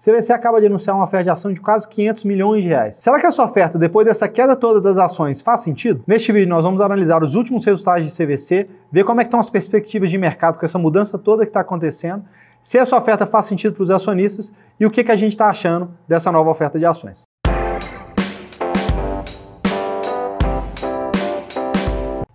CVC acaba de anunciar uma oferta de ação de quase 500 milhões de reais. Será que essa oferta, depois dessa queda toda das ações, faz sentido? Neste vídeo nós vamos analisar os últimos resultados de CVC, ver como é que estão as perspectivas de mercado com essa mudança toda que está acontecendo, se essa oferta faz sentido para os acionistas e o que, que a gente está achando dessa nova oferta de ações.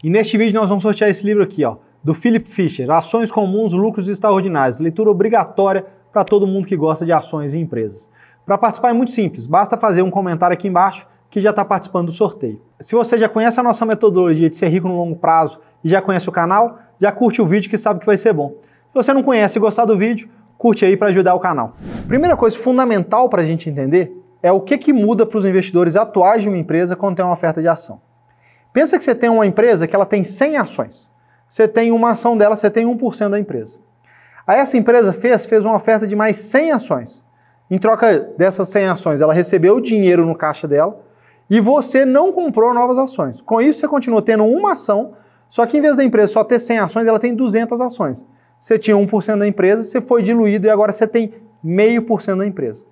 E neste vídeo nós vamos sortear esse livro aqui, ó, do Philip Fisher, Ações Comuns, Lucros Extraordinários, leitura obrigatória para todo mundo que gosta de ações e empresas. Para participar é muito simples, basta fazer um comentário aqui embaixo que já está participando do sorteio. Se você já conhece a nossa metodologia de ser rico no longo prazo e já conhece o canal, já curte o vídeo que sabe que vai ser bom. Se você não conhece e gostar do vídeo, curte aí para ajudar o canal. Primeira coisa fundamental para a gente entender é o que, que muda para os investidores atuais de uma empresa quando tem uma oferta de ação. Pensa que você tem uma empresa que ela tem 100 ações. Você tem uma ação dela, você tem 1% da empresa. Aí essa empresa fez, fez uma oferta de mais 100 ações. Em troca dessas 100 ações, ela recebeu o dinheiro no caixa dela e você não comprou novas ações. Com isso, você continua tendo uma ação, só que em vez da empresa só ter 100 ações, ela tem 200 ações. Você tinha 1% da empresa, você foi diluído e agora você tem meio por cento da empresa.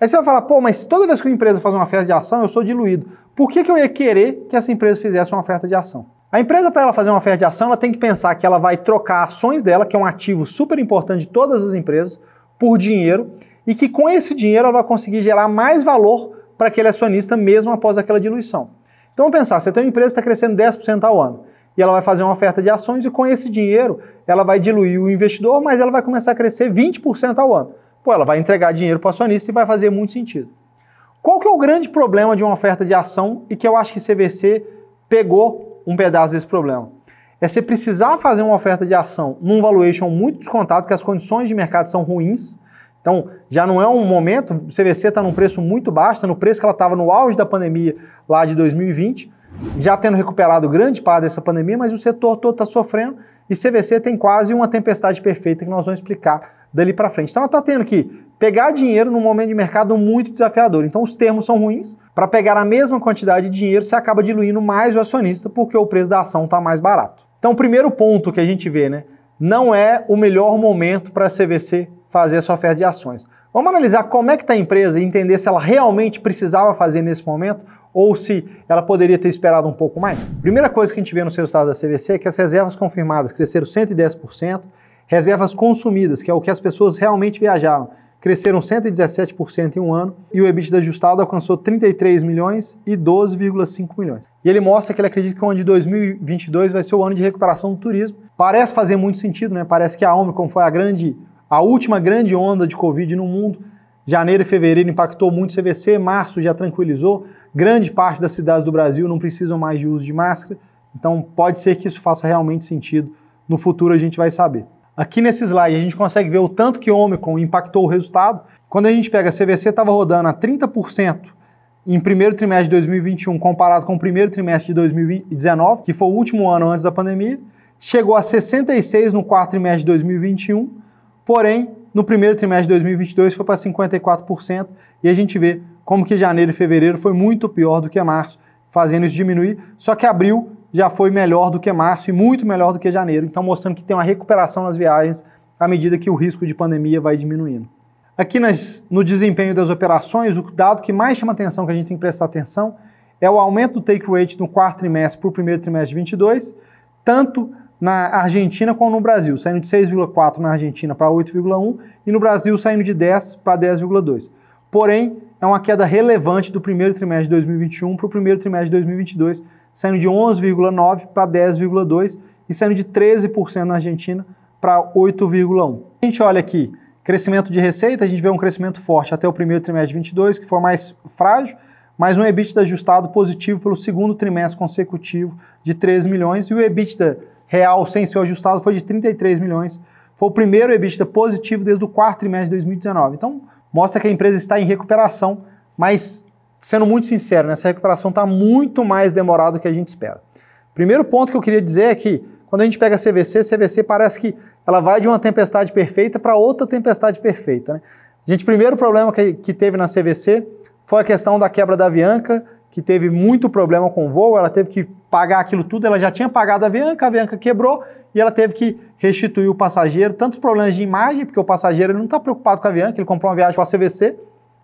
Aí você vai falar, pô, mas toda vez que uma empresa faz uma oferta de ação, eu sou diluído. Por que, que eu ia querer que essa empresa fizesse uma oferta de ação? A empresa, para ela fazer uma oferta de ação, ela tem que pensar que ela vai trocar ações dela, que é um ativo super importante de todas as empresas, por dinheiro, e que com esse dinheiro ela vai conseguir gerar mais valor para aquele acionista mesmo após aquela diluição. Então vamos pensar, você tem uma empresa que está crescendo 10% ao ano, e ela vai fazer uma oferta de ações, e com esse dinheiro ela vai diluir o investidor, mas ela vai começar a crescer 20% ao ano. Pô, ela vai entregar dinheiro para o acionista e vai fazer muito sentido. Qual que é o grande problema de uma oferta de ação e que eu acho que CVC pegou um pedaço desse problema. É você precisar fazer uma oferta de ação num valuation muito descontado, que as condições de mercado são ruins. Então, já não é um momento, o CVC está num preço muito baixo, está no preço que ela estava no auge da pandemia lá de 2020, já tendo recuperado grande parte dessa pandemia, mas o setor todo está sofrendo e CVC tem quase uma tempestade perfeita que nós vamos explicar dali para frente. Então, ela está tendo que pegar dinheiro num momento de mercado muito desafiador. Então os termos são ruins. Para pegar a mesma quantidade de dinheiro, você acaba diluindo mais o acionista porque o preço da ação está mais barato. Então o primeiro ponto que a gente vê, né, não é o melhor momento para a CVC fazer a sua oferta de ações. Vamos analisar como é que está a empresa e entender se ela realmente precisava fazer nesse momento ou se ela poderia ter esperado um pouco mais. Primeira coisa que a gente vê no seu estado da CVC é que as reservas confirmadas cresceram 110%, reservas consumidas, que é o que as pessoas realmente viajaram, cresceram 117% em um ano e o EBITDA ajustado alcançou 33 milhões e 12,5 milhões. E ele mostra que ele acredita que o ano de 2022 vai ser o ano de recuperação do turismo. Parece fazer muito sentido, né? Parece que a Omicron foi a grande, a última grande onda de Covid no mundo. Janeiro e fevereiro impactou muito o CVC, março já tranquilizou. Grande parte das cidades do Brasil não precisam mais de uso de máscara. Então pode ser que isso faça realmente sentido. No futuro a gente vai saber. Aqui nesse slide a gente consegue ver o tanto que Omicron impactou o resultado. Quando a gente pega a CVC estava rodando a 30% em primeiro trimestre de 2021 comparado com o primeiro trimestre de 2019, que foi o último ano antes da pandemia, chegou a 66 no quarto trimestre de 2021, porém no primeiro trimestre de 2022 foi para 54% e a gente vê como que janeiro e fevereiro foi muito pior do que março, fazendo isso diminuir, só que abril já foi melhor do que março e muito melhor do que janeiro, então mostrando que tem uma recuperação nas viagens à medida que o risco de pandemia vai diminuindo. Aqui nas, no desempenho das operações, o dado que mais chama atenção, que a gente tem que prestar atenção, é o aumento do take rate no quarto trimestre para o primeiro trimestre de 22, tanto na Argentina como no Brasil, saindo de 6,4 na Argentina para 8,1 e no Brasil saindo de 10 para 10,2. Porém, é uma queda relevante do primeiro trimestre de 2021 para o primeiro trimestre de 2022, saindo de 11,9% para 10,2% e saindo de 13% na Argentina para 8,1%. A gente olha aqui, crescimento de receita, a gente vê um crescimento forte até o primeiro trimestre de 22, que foi mais frágil, mas um EBITDA ajustado positivo pelo segundo trimestre consecutivo de 13 milhões e o EBITDA real sem ser ajustado foi de 33 milhões. Foi o primeiro EBITDA positivo desde o quarto trimestre de 2019. Então, mostra que a empresa está em recuperação, mas sendo muito sincero, nessa recuperação está muito mais demorada do que a gente espera. Primeiro ponto que eu queria dizer é que quando a gente pega a CVC, a CVC parece que ela vai de uma tempestade perfeita para outra tempestade perfeita. Né? Gente, primeiro problema que, que teve na CVC foi a questão da quebra da Avianca, que teve muito problema com o voo, ela teve que pagar aquilo tudo, ela já tinha pagado a Avianca, a Avianca quebrou e ela teve que restituir o passageiro, tantos problemas de imagem, porque o passageiro não está preocupado com a Avianca, ele comprou uma viagem com a CVC,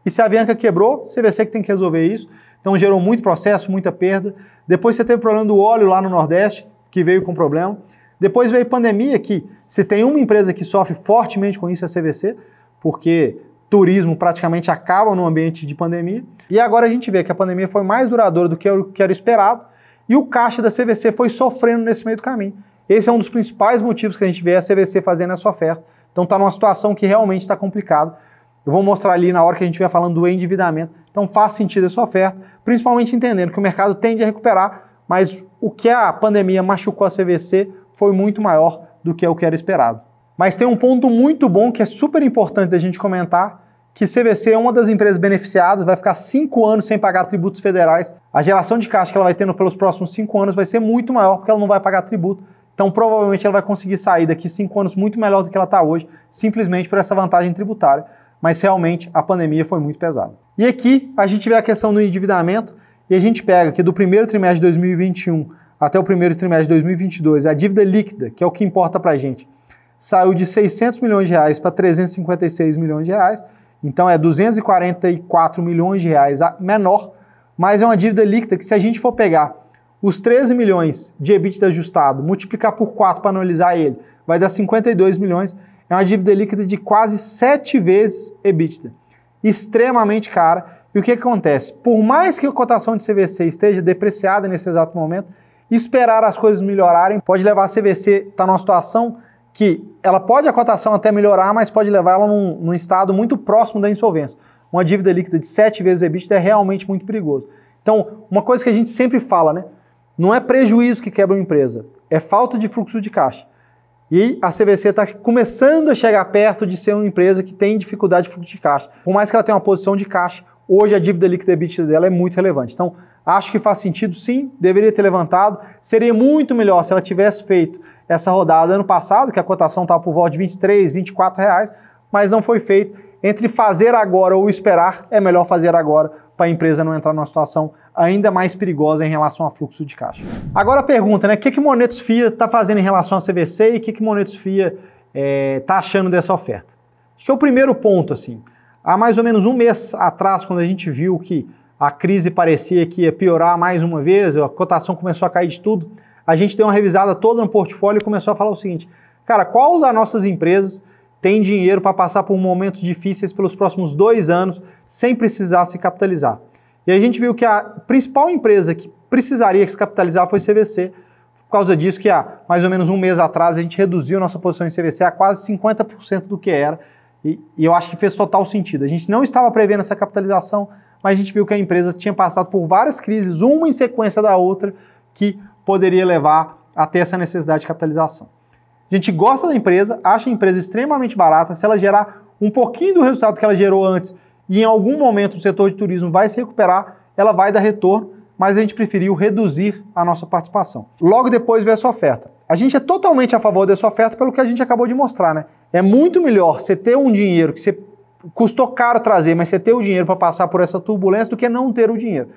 e se a Avianca quebrou, CVC que tem que resolver isso. Então gerou muito processo, muita perda. Depois você teve problema do óleo lá no Nordeste, que veio com problema. Depois veio pandemia, que se tem uma empresa que sofre fortemente com isso é a CVC, porque turismo praticamente acaba no ambiente de pandemia. E agora a gente vê que a pandemia foi mais duradoura do que era esperado e o caixa da CVC foi sofrendo nesse meio do caminho. Esse é um dos principais motivos que a gente vê a CVC fazendo essa oferta. Então está numa situação que realmente está complicada. Eu vou mostrar ali na hora que a gente estiver falando do endividamento. Então faz sentido essa oferta, principalmente entendendo que o mercado tende a recuperar, mas o que a pandemia machucou a CVC foi muito maior do que o que era esperado. Mas tem um ponto muito bom que é super importante da gente comentar, que CVC é uma das empresas beneficiadas, vai ficar cinco anos sem pagar tributos federais. A geração de caixa que ela vai tendo pelos próximos cinco anos vai ser muito maior, porque ela não vai pagar tributo. Então, provavelmente, ela vai conseguir sair daqui cinco anos muito melhor do que ela está hoje, simplesmente por essa vantagem tributária. Mas realmente a pandemia foi muito pesada. E aqui a gente vê a questão do endividamento e a gente pega que do primeiro trimestre de 2021 até o primeiro trimestre de 2022, a dívida líquida, que é o que importa para a gente, saiu de 600 milhões de reais para 356 milhões de reais. Então é 244 milhões de reais menor, mas é uma dívida líquida que se a gente for pegar os 13 milhões de EBITDA ajustado, multiplicar por 4 para analisar ele, vai dar 52 milhões. É uma dívida líquida de quase 7 vezes EBITDA. Extremamente cara. E o que, acontece? Por mais que a cotação de CVC esteja depreciada nesse exato momento, esperar as coisas melhorarem pode levar a CVC a estar tá numa situação que ela pode a cotação até melhorar, mas pode levar ela num, num estado muito próximo da insolvência. Uma dívida líquida de 7 vezes EBITDA é realmente muito perigoso. Então, uma coisa que a gente sempre fala, né? Não é prejuízo que quebra uma empresa, é falta de fluxo de caixa. E a CVC está começando a chegar perto de ser uma empresa que tem dificuldade de fluxo de caixa. Por mais que ela tenha uma posição de caixa, hoje a dívida líquida EBITDA dela é muito relevante. Então, acho que faz sentido sim, deveria ter levantado. Seria muito melhor se ela tivesse feito essa rodada ano passado, que a cotação estava por volta de 23, 24 reais, mas não foi feito. Entre fazer agora ou esperar, é melhor fazer agora para a empresa não entrar numa situação ainda mais perigosa em relação a fluxo de caixa. Agora a pergunta, né? O que, que Monetos FIA está fazendo em relação à CVC e o que, que Monetos FIA está é, tá achando dessa oferta? Acho que é o primeiro ponto, assim. Há mais ou menos um mês atrás, quando a gente viu que a crise parecia que ia piorar mais uma vez, a cotação começou a cair de tudo, a gente deu uma revisada toda no portfólio e começou a falar o seguinte: cara, qual das nossas empresas tem dinheiro para passar por momentos difíceis pelos próximos dois anos sem precisar se capitalizar? E a gente viu que a principal empresa que precisaria se capitalizar foi CVC, por causa disso que há mais ou menos um mês atrás a gente reduziu nossa posição em CVC a quase 50% do que era, e, e, eu acho que fez total sentido. A gente não estava prevendo essa capitalização, mas a gente viu que a empresa tinha passado por várias crises, uma em sequência da outra, que poderia levar a ter essa necessidade de capitalização. A gente gosta da empresa, acha a empresa extremamente barata, se ela gerar um pouquinho do resultado que ela gerou antes e em algum momento o setor de turismo vai se recuperar, ela vai dar retorno, mas a gente preferiu reduzir a nossa participação. Logo depois veio essa oferta. A gente é totalmente a favor dessa oferta pelo que a gente acabou de mostrar, né? É muito melhor você ter um dinheiro que você custou caro trazer, mas você ter o dinheiro para passar por essa turbulência do que não ter o dinheiro.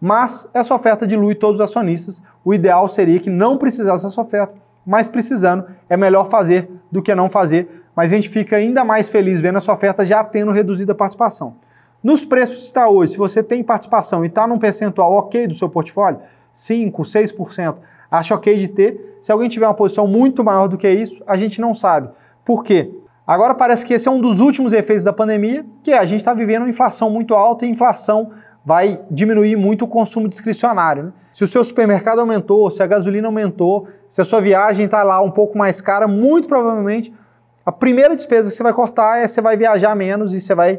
Mas essa oferta dilui todos os acionistas. O ideal seria que não precisasse dessa oferta, mas precisando, é melhor fazer do que não fazer mas a gente fica ainda mais feliz vendo essa oferta já tendo reduzido a participação. Nos preços que está hoje, se você tem participação e está num percentual ok do seu portfólio, 5, 6%, acha ok de ter. Se alguém tiver uma posição muito maior do que isso, a gente não sabe. Por quê? Agora parece que esse é um dos últimos efeitos da pandemia, que é a gente está vivendo uma inflação muito alta e a inflação vai diminuir muito o consumo discricionário. Né? Se o seu supermercado aumentou, se a gasolina aumentou, se a sua viagem está lá um pouco mais cara, muito provavelmente a primeira despesa que você vai cortar é você vai viajar menos e você vai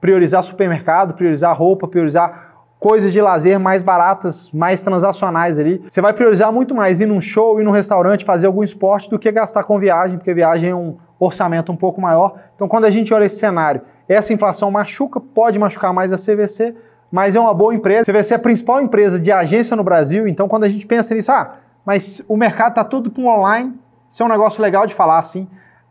priorizar supermercado, priorizar roupa, priorizar coisas de lazer mais baratas, mais transacionais ali. Você vai priorizar muito mais ir num show, ir num restaurante, fazer algum esporte do que gastar com viagem, porque viagem é um orçamento um pouco maior. Então, quando a gente olha esse cenário, essa inflação machuca, pode machucar mais a CVC, mas é uma boa empresa. A CVC é a principal empresa de agência no Brasil, então quando a gente pensa nisso, ah, mas o mercado está tudo para online, isso é um negócio legal de falar assim.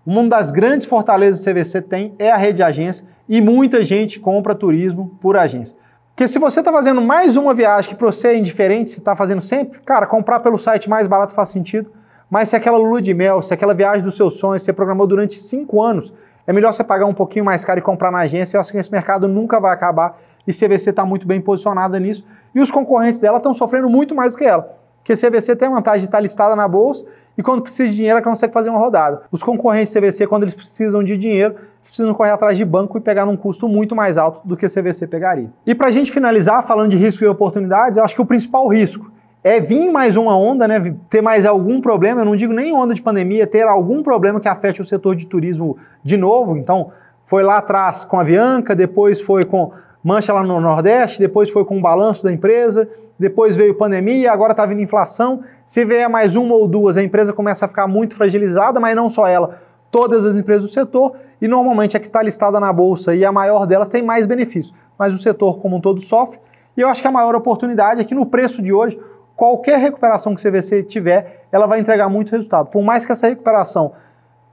Uma das grandes fortalezas que o CVC tem é a rede de agência e muita gente compra turismo por agência. Porque se você está fazendo mais uma viagem que para você é indiferente, você está fazendo sempre, cara, comprar pelo site mais barato faz sentido. Mas se aquela lua de mel, se aquela viagem dos seus sonhos você programou durante cinco anos, é melhor você pagar um pouquinho mais caro e comprar na agência. Eu acho que esse mercado nunca vai acabar e CVC está muito bem posicionada nisso. E os concorrentes dela estão sofrendo muito mais do que ela. Porque CVC tem a vantagem de estar listada na bolsa e quando precisa de dinheiro ela consegue fazer uma rodada. Os concorrentes CVC, quando eles precisam de dinheiro, precisam correr atrás de banco e pegar num custo muito mais alto do que CVC pegaria. E para a gente finalizar, falando de risco e oportunidades, eu acho que o principal risco é vir mais uma onda, né? Ter mais algum problema, eu não digo nem onda de pandemia, ter algum problema que afete o setor de turismo de novo. Então, foi lá atrás com a Avianca, depois foi com mancha lá no Nordeste, depois foi com o balanço da empresa, depois veio pandemia, agora está vindo inflação. Se vier mais uma ou duas, a empresa começa a ficar muito fragilizada, mas não só ela, todas as empresas do setor, e normalmente a que está listada na bolsa e a maior delas tem mais benefícios, mas o setor como um todo sofre. E eu acho que a maior oportunidade é que no preço de hoje, qualquer recuperação que o CVC tiver, ela vai entregar muito resultado. Por mais que essa recuperação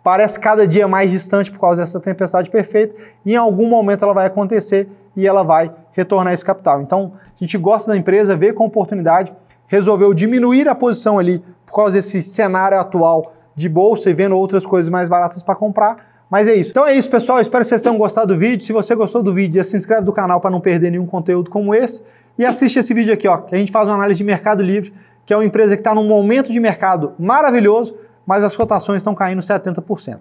parece cada dia mais distante por causa dessa tempestade perfeita, em algum momento ela vai acontecer e ela vai retornar esse capital. Então, a gente gosta da empresa, vê com oportunidade, resolveu diminuir a posição ali por causa desse cenário atual de bolsa e vendo outras coisas mais baratas para comprar. Mas é isso. Então é isso, pessoal. Espero que vocês tenham gostado do vídeo. Se você gostou do vídeo, se inscreve no canal para não perder nenhum conteúdo como esse. E assiste esse vídeo aqui, ó, que a gente faz uma análise de Mercado Livre, que é uma empresa que está num momento de mercado maravilhoso, mas as cotações estão caindo 70%.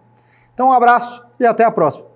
Então um abraço e até a próxima.